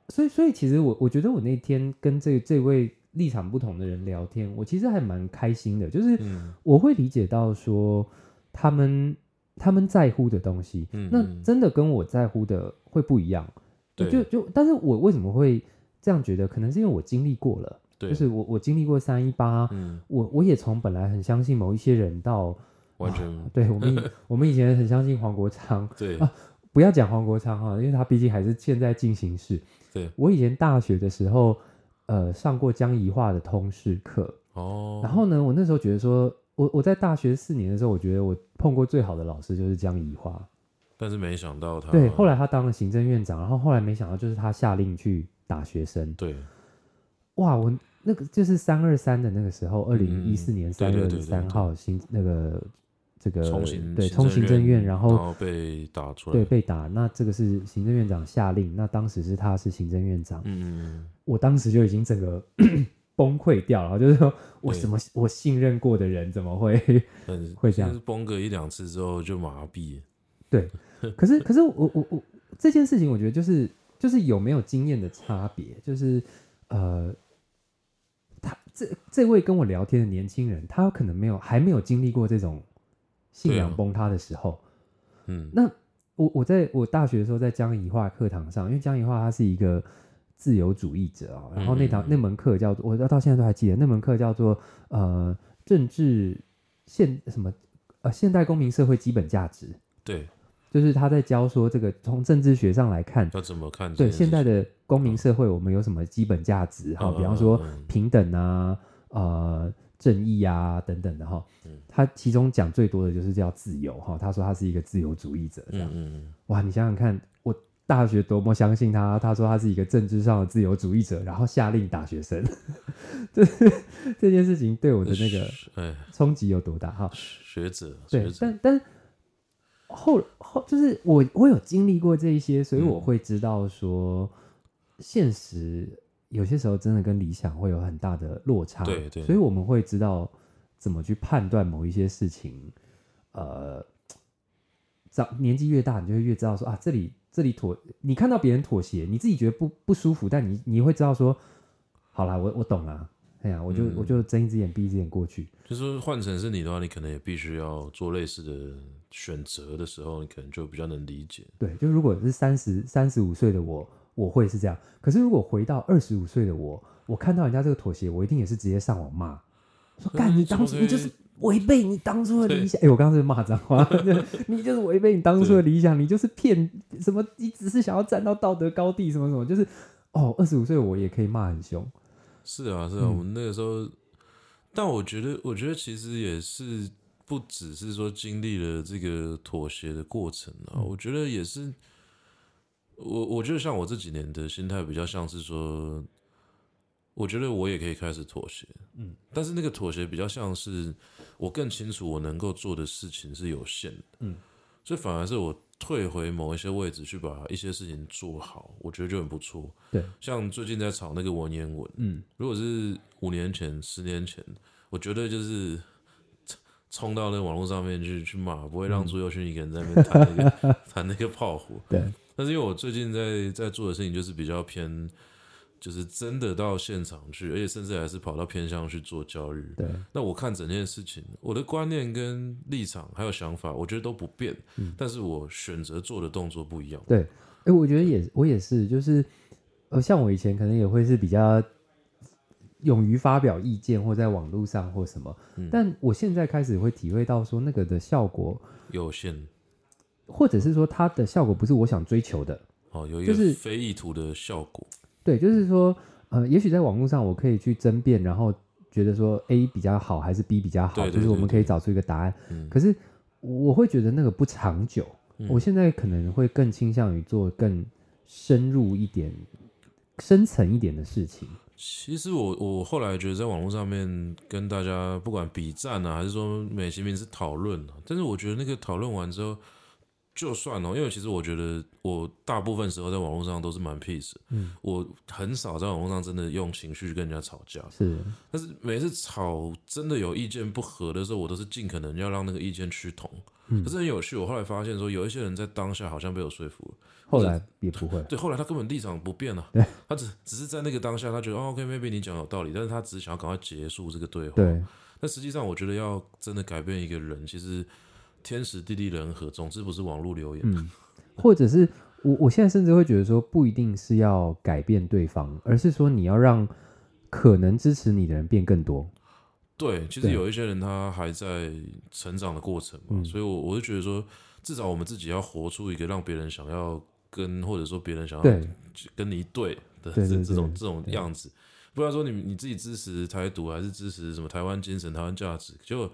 所以，所以其实我我觉得我那天跟这这位立场不同的人聊天，我其实还蛮开心的，就是我会理解到说他们。他们在乎的东西，那真的跟我在乎的会不一样。对，就就，但是我为什么会这样觉得？可能是因为我经历过了，对，就是我我经历过三一八，我我也从本来很相信某一些人到完全，啊、对我们 我们以前很相信黄国昌，对。啊，不要讲黄国昌哈，因为他毕竟还是现在进行式。对，我以前大学的时候，呃，上过江宜桦的通识课。哦，然后呢，我那时候觉得说。我我在大学四年的时候，我觉得我碰过最好的老师就是江宜桦，但是没想到他对，后来他当了行政院长，然后后来没想到就是他下令去打学生，对，哇，我那个就是三二三的那个时候，二零一四年三月三号行那个这个对冲行政院，然后被打出来，对被打，那这个是行政院长下令，那当时是他是行政院长，嗯，我当时就已经整个。崩溃掉了，就是说我什么我信任过的人怎么会 会这样？崩个一两次之后就麻痹。对，可是 可是我我我这件事情，我觉得就是就是有没有经验的差别，就是呃，他这这位跟我聊天的年轻人，他可能没有还没有经历过这种信仰崩塌的时候。嗯，那我我在我大学的时候在江宜化课堂上，因为江宜化他是一个。自由主义者啊，然后那堂、嗯、那门课叫做，我到现在都还记得，那门课叫做呃政治现什么呃现代公民社会基本价值。对，就是他在教说这个从政治学上来看要怎么看？对现代的公民社会，我们有什么基本价值？哈、嗯，比方说平等啊，呃，正义啊等等的哈。他其中讲最多的就是叫自由哈。他说他是一个自由主义者，这样。嗯嗯哇，你想想看，我大学多么相信他。他说他是一个政治上的自由主义者，然后下令打学生，这这件事情对我的那个冲击有多大？哈，学者对，但但。后后就是我我有经历过这一些，所以我会知道说，现实有些时候真的跟理想会有很大的落差。对对，所以我们会知道怎么去判断某一些事情。呃，长年纪越大，你就会越知道说啊，这里这里妥，你看到别人妥协，你自己觉得不不舒服，但你你会知道说，好啦，我我懂了。哎呀，我就、嗯、我就睁一只眼闭一只眼过去。就是换成是你的话，你可能也必须要做类似的选择的时候，你可能就比较能理解。对，就如果是三十三十五岁的我，我会是这样。可是如果回到二十五岁的我，我看到人家这个妥协，我一定也是直接上网骂，说干你当初你就是违背你当初的理想。哎，我刚刚是骂脏话，你就是违背你当初的理想，你就是骗什么？你只是想要站到道德高地，什么什么？就是哦，二十五岁我也可以骂很凶。是啊，是啊，我们那个时候，嗯、但我觉得，我觉得其实也是不只是说经历了这个妥协的过程啊，嗯、我觉得也是，我我觉得像我这几年的心态比较像是说，我觉得我也可以开始妥协，嗯，但是那个妥协比较像是我更清楚我能够做的事情是有限的，嗯，所以反而是我。退回某一些位置去把一些事情做好，我觉得就很不错。对，像最近在炒那个文言文，嗯，如果是五年前、十年前，我觉得就是冲到那个网络上面去去骂，不会让朱宥勋一个人在那边谈那个 谈那个炮火。对，但是因为我最近在在做的事情就是比较偏。就是真的到现场去，而且甚至还是跑到偏乡去做教育。对，那我看整件事情，我的观念跟立场还有想法，我觉得都不变。嗯，但是我选择做的动作不一样。对，哎、欸，我觉得也我也是，就是呃，像我以前可能也会是比较勇于发表意见，或在网络上或什么。嗯，但我现在开始会体会到说，那个的效果有限，或者是说它的效果不是我想追求的。哦，有一个是非意图的效果。对，就是说，呃，也许在网络上我可以去争辩，然后觉得说 A 比较好还是 B 比较好，就是我们可以找出一个答案。嗯，可是我会觉得那个不长久。嗯，我现在可能会更倾向于做更深入一点、深层一点的事情。其实我我后来觉得在网络上面跟大家不管比战啊，还是说美其名是讨论啊，但是我觉得那个讨论完之后。就算哦，因为其实我觉得我大部分时候在网络上都是蛮 peace，嗯，我很少在网络上真的用情绪跟人家吵架，是。但是每次吵真的有意见不合的时候，我都是尽可能要让那个意见趋同。嗯，可是很有趣，我后来发现说有一些人在当下好像被我说服了，后来也不会。对，后来他根本立场不变了，对，他只只是在那个当下，他觉得哦，OK，maybe 你讲有道理，但是他只是想要赶快结束这个对话。对，但实际上我觉得要真的改变一个人，其实。天时地利人和，总之不是网络留言。嗯，或者是我，我现在甚至会觉得说，不一定是要改变对方，而是说你要让可能支持你的人变更多。对，其实有一些人他还在成长的过程嘛，嗯，所以我我就觉得说，至少我们自己要活出一个让别人想要跟，或者说别人想要跟你对的这这种这种样子。不然说你你自己支持台独，还是支持什么台湾精神、台湾价值，就。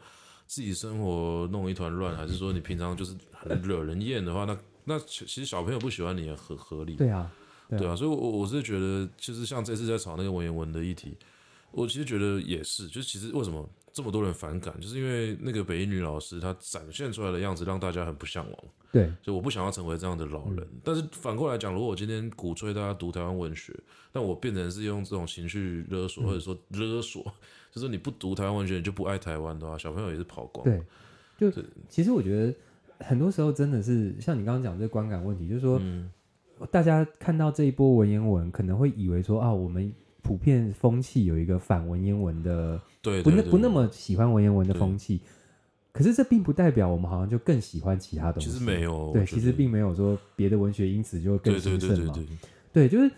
自己生活弄一团乱，还是说你平常就是很惹人厌的话，那那其实小朋友不喜欢你也很合理。对啊，对啊，对啊，所以我，我我是觉得，就是像这次在吵那个文言文的议题，我其实觉得也是，就是其实为什么这么多人反感，就是因为那个北一女老师她展现出来的样子让大家很不向往。对，所以我不想要成为这样的老人。嗯、但是反过来讲，如果我今天鼓吹大家读台湾文学，但我变成是用这种情绪勒索，或者说勒索。就是你不读台湾文学，你就不爱台湾的话，小朋友也是跑光。对，就其实我觉得很多时候真的是像你刚刚讲这观感问题，就是说，嗯、大家看到这一波文言文，可能会以为说啊，我们普遍风气有一个反文言文的，对，对，对，不不那么喜欢文言文的风气。可是这并不代表我们好像就更喜欢其他东西。其实没有，对，其实并没有说别的文学因此就更兴盛嘛。对对对对，对，对，就是。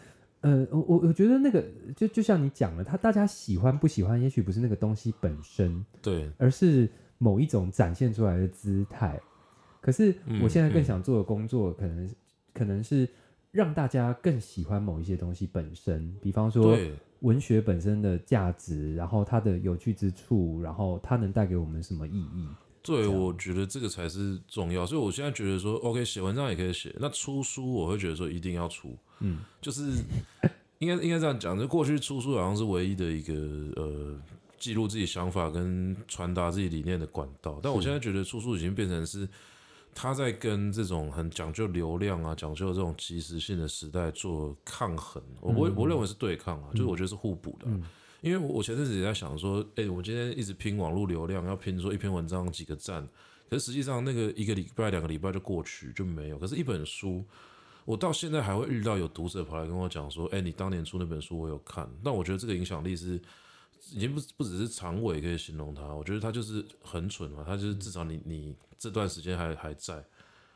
呃，我我我觉得那个就就像你讲的，他大家喜欢不喜欢，也许不是那个东西本身，对，而是某一种展现出来的姿态。可是我现在更想做的工作，可能、可能是让大家更喜欢某一些东西本身，比方说文学本身的价值，然后它的有趣之处，然后它能带给我们什么意义？对，我觉得这个才是重要。所以我现在觉得说，OK，写文章也可以写，那出书我会觉得说一定要出，嗯，就是应该应该这样讲，就过去出书好像是唯一的一个呃。记录自己想法跟传达自己理念的管道，但我现在觉得出书已经变成是他在跟这种很讲究流量啊、讲究这种即时性的时代做抗衡。我不会，我认为是对抗啊，就是我觉得是互补的。因为我前阵子也在想说，哎，我今天一直拼网络流量，要拼说一篇文章几个赞，可是实际上那个一个礼拜、两个礼拜就过去就没有。可是，一本书，我到现在还会遇到有读者跑来跟我讲说，哎，你当年出那本书我有看，但我觉得这个影响力是。已经不不只是长尾可以形容它，我觉得它就是很蠢嘛，它就是至少你你这段时间还还在。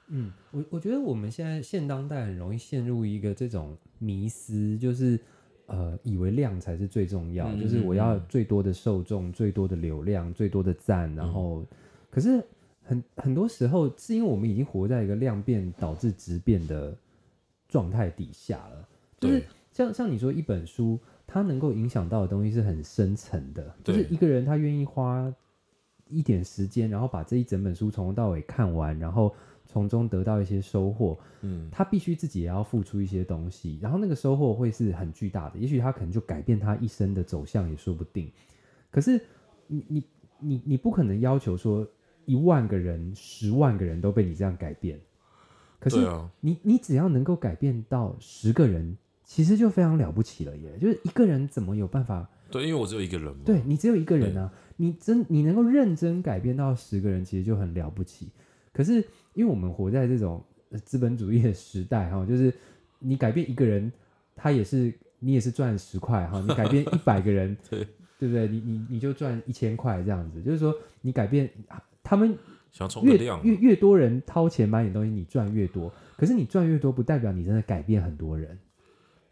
嗯，我我觉得我们现在现当代很容易陷入一个这种迷思，就是呃以为量才是最重要，嗯、就是我要最多的受众、嗯、最多的流量、最多的赞，然后、嗯、可是很很多时候是因为我们已经活在一个量变导致质变的状态底下了，就是像像你说一本书。它能够影响到的东西是很深层的，就是一个人他愿意花一点时间，然后把这一整本书从头到尾看完，然后从中得到一些收获。嗯，他必须自己也要付出一些东西，然后那个收获会是很巨大的，也许他可能就改变他一生的走向也说不定。可是你你你你不可能要求说一万个人、十万个人都被你这样改变，可是你你只要能够改变到十个人。其实就非常了不起了耶！就是一个人怎么有办法？对，因为我只有一个人嘛。对，你只有一个人啊，你真你能够认真改变到十个人，其实就很了不起。可是因为我们活在这种资本主义的时代哈，就是你改变一个人，他也是你也是赚十块哈。你改变一百个人，对对不对？你你你就赚一千块这样子。就是说你改变他们越越越多人掏钱买点东西，你赚越多。可是你赚越多，不代表你真的改变很多人。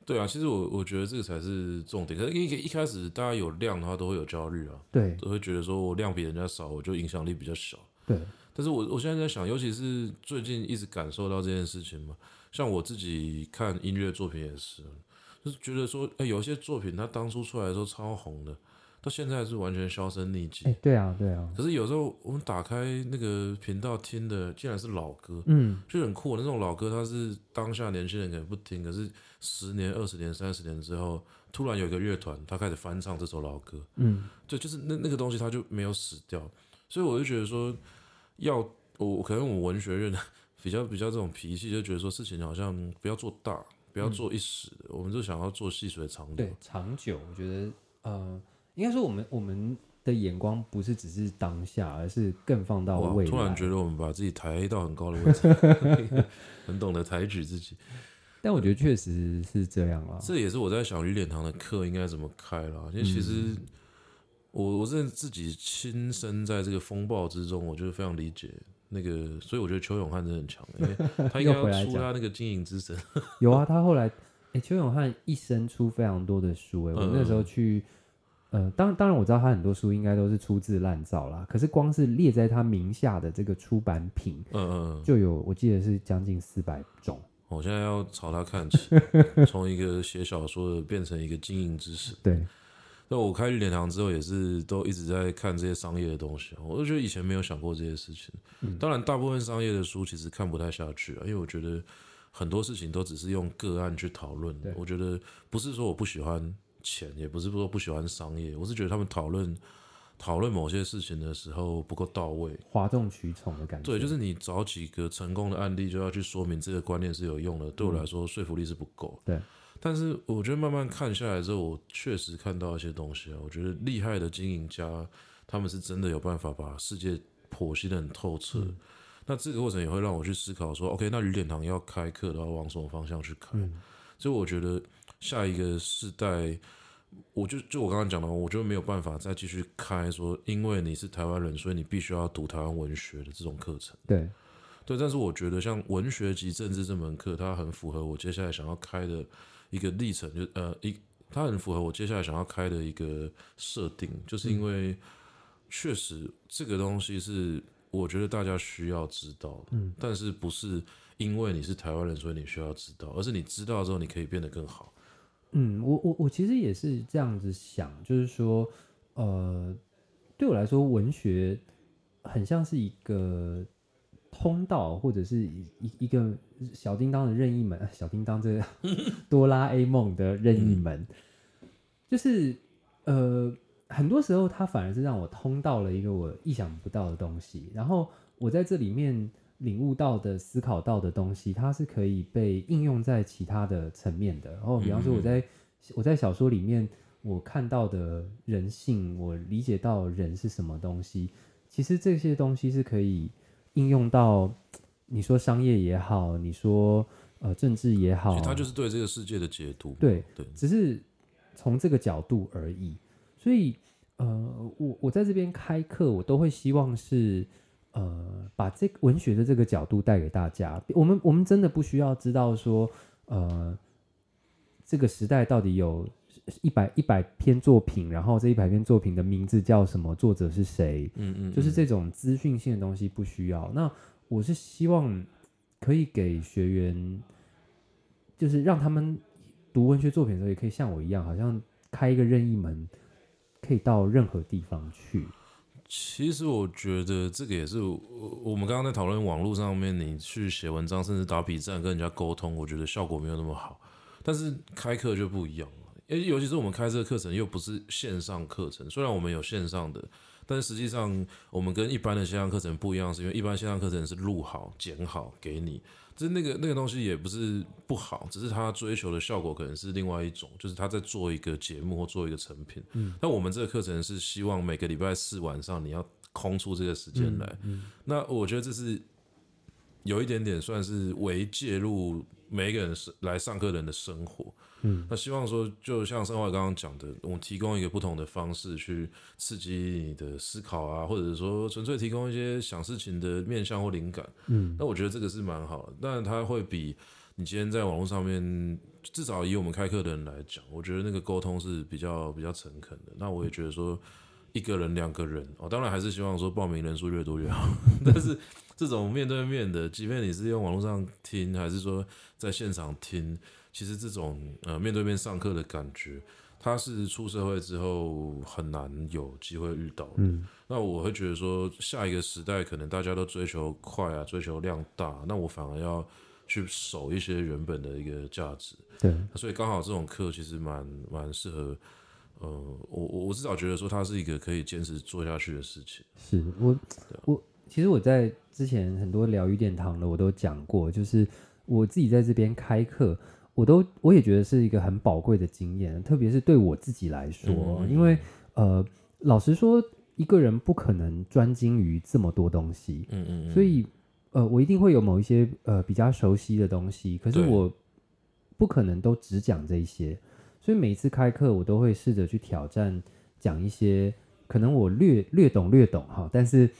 对啊，其实我我觉得这个才是重点。可是一一开始大家有量的话，都会有焦虑啊，对，都会觉得说我量比人家少，我就影响力比较小。对，但是我我现在在想，尤其是最近一直感受到这件事情嘛，像我自己看音乐作品也是，就是觉得说，哎，有些作品它当初出来的时候超红的。到现在是完全销声匿迹。哎，对啊，对啊。可是有时候我们打开那个频道听的，竟然是老歌，嗯，就很酷。那种老歌，它是当下年轻人可能不听，可是十年、二十年、三十年之后，突然有一个乐团，他开始翻唱这首老歌，嗯，对就是那那个东西，它就没有死掉。所以我就觉得说，要我可能我文学院 比较比较这种脾气，就觉得说事情好像不要做大，不要做一时的，嗯、我们就想要做细水长流，对，长久。我觉得，呃。应该说，我们我们的眼光不是只是当下，而是更放到未来。突然觉得我们把自己抬到很高的位置，很懂得抬举自己。但我觉得确实是这样啊。这也是我在想鱼脸堂的课应该怎么开了。因为其实我我是自己亲身在这个风暴之中，我就非常理解那个，所以我觉得邱永汉真的很强，因为 他应该要出他那个经营之神。有啊，他后来哎，邱永汉一生出非常多的书哎，我那时候去。呃，当当然我知道他很多书应该都是出自滥造啦，可是光是列在他名下的这个出版品，嗯嗯，就有我记得是将近四百种。我现在要朝他看齐，从一个写小说的变成一个经营知识。对，那我开绿点堂之后也是都一直在看这些商业的东西，我就觉得以前没有想过这些事情。嗯，当然，大部分商业的书其实看不太下去啊，因为我觉得很多事情都只是用个案去讨论。我觉得不是说我不喜欢。钱也不是说不喜欢商业，我是觉得他们讨论讨论某些事情的时候不够到位，哗众取宠的感觉。对，就是你找几个成功的案例就要去说明这个观念是有用的，对我来说说服力是不够。对，但是我觉得慢慢看下来之后，我确实看到一些东西啊。我觉得厉害的经营家，他们是真的有办法把世界剖析的很透彻。嗯、那这个过程也会让我去思考说，OK，那吕典堂要开课的话，往什么方向去开？嗯、所以我觉得。下一个世代，我就就我刚刚讲的，我就没有办法再继续开说，因为你是台湾人，所以你必须要读台湾文学的这种课程。对，对，但是我觉得像文学及政治这门课，它很符合我接下来想要开的一个历程，就呃一，它很符合我接下来想要开的一个设定，就是因为确实这个东西是我觉得大家需要知道，嗯，但是不是因为你是台湾人，所以你需要知道，而是你知道之后，你可以变得更好。嗯，我我我其实也是这样子想，就是说，呃，对我来说，文学很像是一个通道，或者是一一一个小叮当的任意门，小叮当这个 哆啦 A 梦的任意门，嗯、就是呃，很多时候它反而是让我通到了一个我意想不到的东西，然后我在这里面。领悟到的、思考到的东西，它是可以被应用在其他的层面的。然后，比方说，我在、嗯、我在小说里面我看到的人性，我理解到人是什么东西，其实这些东西是可以应用到你说商业也好，你说呃政治也好，它就是对这个世界的解读。对对，只是从这个角度而已。所以，呃，我我在这边开课，我都会希望是。呃，把这个文学的这个角度带给大家。我们我们真的不需要知道说，呃，这个时代到底有一百一百篇作品，然后这一百篇作品的名字叫什么，作者是谁？嗯，嗯嗯，就是这种资讯性的东西不需要。那我是希望可以给学员，就是让他们读文学作品的时候，也可以像我一样，好像开一个任意门，可以到任何地方去。其实我觉得这个也是我们刚刚在讨论网络上面，你去写文章，甚至打笔战跟人家沟通，我觉得效果没有那么好。但是开课就不一样了，因为尤其是我们开这个课程又不是线上课程，虽然我们有线上的，但实际上我们跟一般的线上课程不一样，是因为一般线上课程是录好、剪好给你。这那个那个东西也不是不好，只是他追求的效果可能是另外一种，就是他在做一个节目或做一个成品。嗯，那我们这个课程是希望每个礼拜四晚上你要空出这个时间来。嗯，嗯，那我觉得这是有一点点算是为介入每一个人来上课人的生活。嗯，那希望说，就像盛樺刚刚讲的，我们提供一个不同的方式去刺激你的思考啊，或者是说纯粹提供一些想事情的面向或灵感。嗯，那我觉得这个是蛮好的，但它会比你今天在网络上面，至少以我们开课的人来讲，我觉得那个沟通是比较比较诚恳的。那我也觉得说，一个人、两个人，哦，当然还是希望说报名人数越多越好。但是这种面对面的，即便你是用网络上听，还是说在现场听。其实这种呃面对面上课的感觉，他是出社会之后很难有机会遇到的。嗯，那我会觉得说，下一个时代可能大家都追求快啊，追求量大，那我反而要去守一些原本的一个价值。对，所以刚好这种课其实蛮蛮适合。呃，我我我至少觉得说，它是一个可以坚持做下去的事情。是我我其实我在之前很多疗愈殿堂的我都讲过，就是我自己在这边开课。我都我也觉得是一个很宝贵的经验，特别是对我自己来说，嗯嗯，因为呃，老实说，一个人不可能专精于这么多东西，嗯嗯，嗯，所以呃，我一定会有某一些呃比较熟悉的东西，可是我不可能都只讲这些，所以每一次开课，我都会试着去挑战讲一些可能我略略懂略懂哈，但是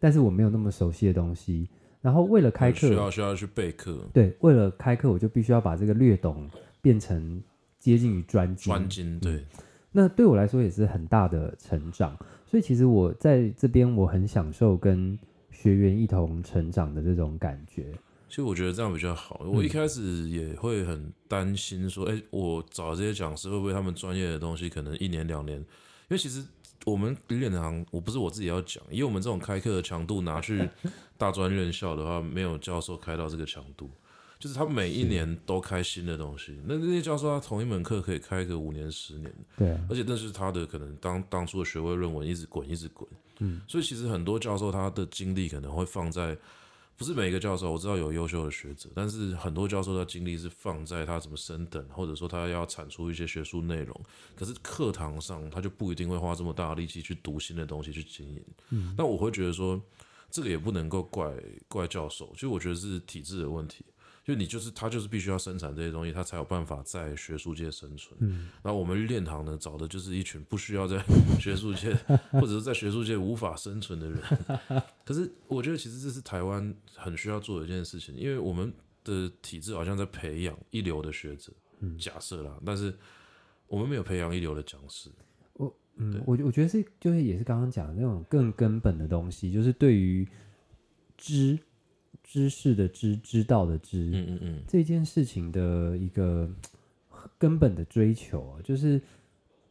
但是我没有那么熟悉的东西。然后为了开课，需要需要去备课。对，为了开课，我就必须要把这个略懂变成接近于专精。专精，对。那对我来说也是很大的成长。所以其实我在这边，我很享受跟学员一同成长的这种感觉。其实我觉得这样比较好。我一开始也会很担心说，哎、嗯，我找的这些讲师会不会他们专业的东西可能一年两年？因为其实。我们有点行，我不是我自己要讲，以我们这种开课的强度拿去 大专院校的话，没有教授开到这个强度，就是他每一年都开新的东西。那那些教授他同一门课可以开个五年、十年，对，而且那是他的可能当当初的学位论文一直滚一直滚，嗯，所以其实很多教授他的精力可能会放在。不是每一个教授，我知道有优秀的学者，但是很多教授的精力是放在他怎么升等，或者说他要产出一些学术内容。可是课堂上他就不一定会花这么大的力气去读新的东西去经营。嗯，那我会觉得说，这个也不能够怪怪教授，其实我觉得是体制的问题。就你就是他就是必须要生产这些东西，他才有办法在学术界生存。嗯，那我们练堂呢，找的就是一群不需要在 学术界或者是在学术界无法生存的人。可是我觉得其实这是台湾很需要做的一件事情，因为我们的体制好像在培养一流的学者，假设啦，但是我们没有培养一流的讲师。我嗯，我我觉得是就是也是刚刚讲的那种更根本的东西，就是对于知知识的知，知道的知，嗯嗯嗯，这件事情的一个根本的追求啊，就是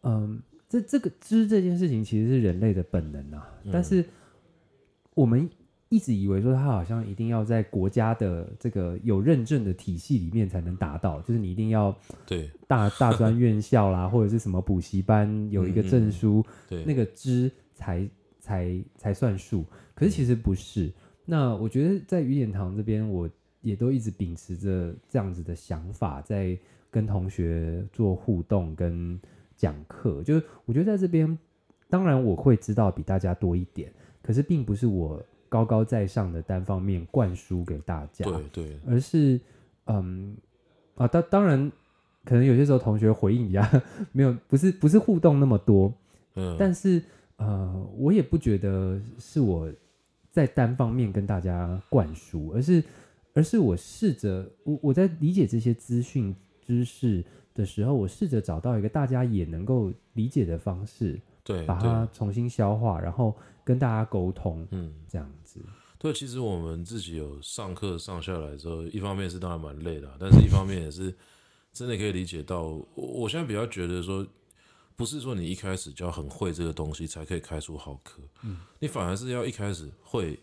嗯，这这个知这件事情其实是人类的本能啊，嗯、但是我们。一直以为说它好像一定要在国家的这个有认证的体系里面才能达到，就是你一定要对大大专院校啦，或者是什么补习班有一个证书，嗯嗯对，那个知才才才算数。可是其实不是。嗯、那我觉得在雨点堂这边，我也都一直秉持着这样子的想法，在跟同学做互动跟讲课。就是我觉得在这边，当然我会知道比大家多一点，可是并不是我。高高在上的单方面灌输给大家，对对，而是嗯啊，当当然，可能有些时候同学回应比较 没有，不是不是互动那么多，嗯，但是呃，我也不觉得是我在单方面跟大家灌输，而是而是我试着我我在理解这些资讯知识的时候，我试着找到一个大家也能够理解的方式。对，把它重新消化，然后跟大家沟通，嗯，这样子。对，其实我们自己有上课上下来之后，一方面是当然蛮累的，但是一方面也是真的可以理解到。我我现在比较觉得说，不是说你一开始就要很会这个东西才可以开出好课，嗯，你反而是要一开始会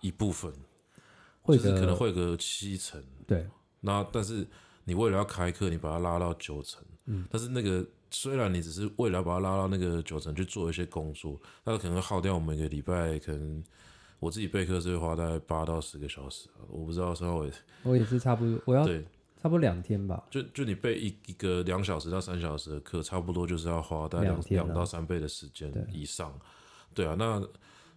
一部分，会就是可能会个七成，对。那但是你为了要开课，你把它拉到九成，嗯，但是那个。虽然你只是为了把它拉到那个九成去做一些工作，那可能会耗掉我们一个礼拜，可能我自己备课是会花大概八到十个小时，我不知道稍微。我也是差不多，我要对差不多两天吧。就就你备一一个两小时到三小时的课，差不多就是要花大概两两到三倍的时间以上。对，对啊，那。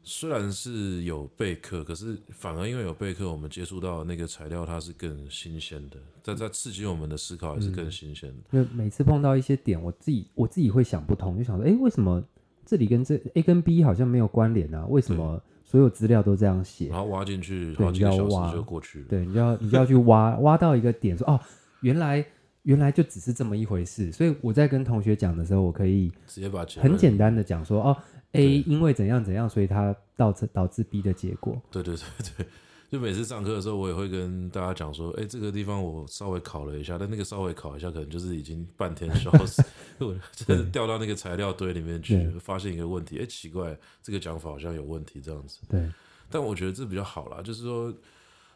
虽然是有备课，可是反而因为有备课，我们接触到那个材料，它是更新鲜的，在在刺激我们的思考也是更新鲜的。因为每次碰到一些点，我自己我自己会想不通，就想说，哎，为什么这里跟这 A 跟 B 好像没有关联啊？为什么所有资料都这样写？然后挖进去好几个小时就过去了。对，你就要你就要去挖 挖到一个点，说哦，原来原来就只是这么一回事。所以我在跟同学讲的时候，我可以直接把很简单的讲说，哦。A 因为怎样怎样，所以它导致导致 B 的结果。对对对对，就每次上课的时候，我也会跟大家讲说，哎，这个地方我稍微考了一下，但那个稍微考一下，可能就是已经半天消失，我真的掉到那个材料堆里面去，发现一个问题，哎，奇怪，这个讲法好像有问题，这样子。对，但我觉得这比较好啦，就是说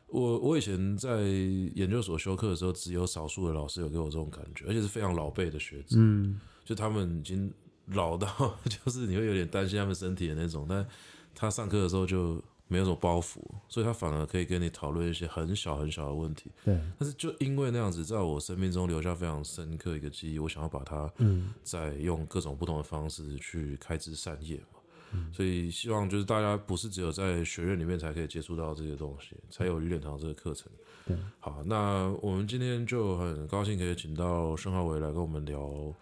我我以前在研究所修课的时候，只有少数的老师有给我这种感觉，而且是非常老辈的学子，嗯，就他们已经。老到 就是你会有点担心他们身体的那种，但他上课的时候就没有什么包袱，所以他反而可以跟你讨论一些很小很小的问题。对，但是就因为那样子，在我生命中留下非常深刻一个记忆，我想要把它，嗯再用各种不同的方式去开枝散叶嘛。嗯，所以希望就是大家不是只有在学院里面才可以接触到这些东西，才有雨点堂这个课程。对，好，那我们今天就很高兴可以请到申浩伟来跟我们聊。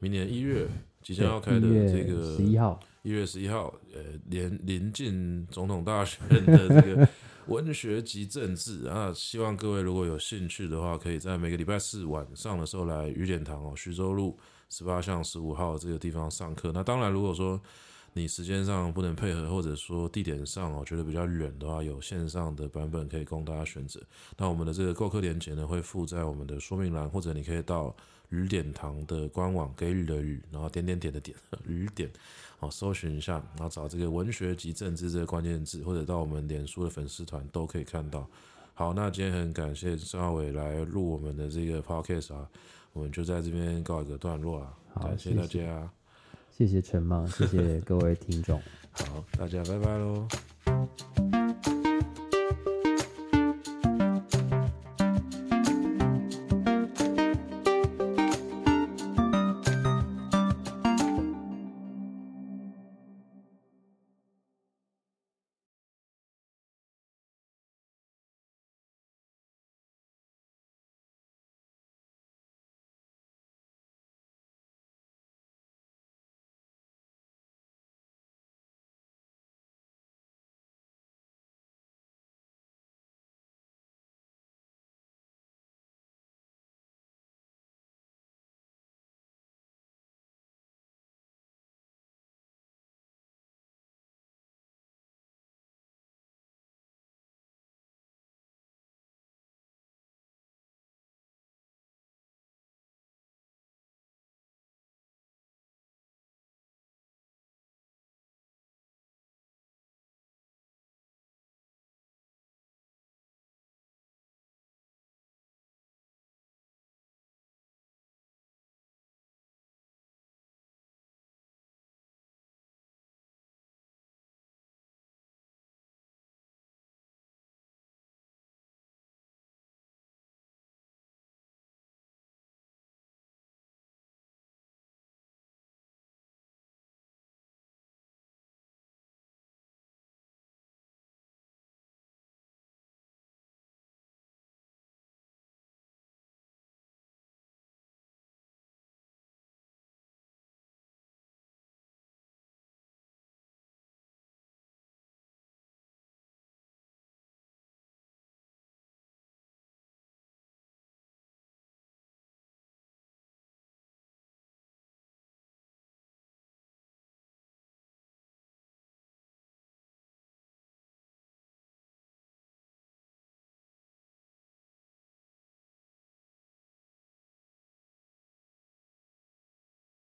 明年一月即将要开的这个十一号，一月十一号，呃，临临近总统大选的这个文学及政治啊，希望各位如果有兴趣的话，可以在每个礼拜四晚上的时候来雨点堂哦，徐州路十八巷十五号这个地方上课。那当然，如果说你时间上不能配合，或者说地点上哦觉得比较远的话，有线上的版本可以供大家选择。那我们的这个购课链接呢，会附在我们的说明栏，或者你可以到。雨点堂的官网，给予的雨，然后点点点的点，雨点，好，搜寻一下，然后找这个文学及政治这个关键字，或者到我们脸书的粉丝团都可以看到。好，那今天很感谢申皓玮来录我们的这个 podcast 啊，我们就在这边告一个段落啊，好，感谢大家，谢谢陈芒，谢谢各位听众，好，大家拜拜喽。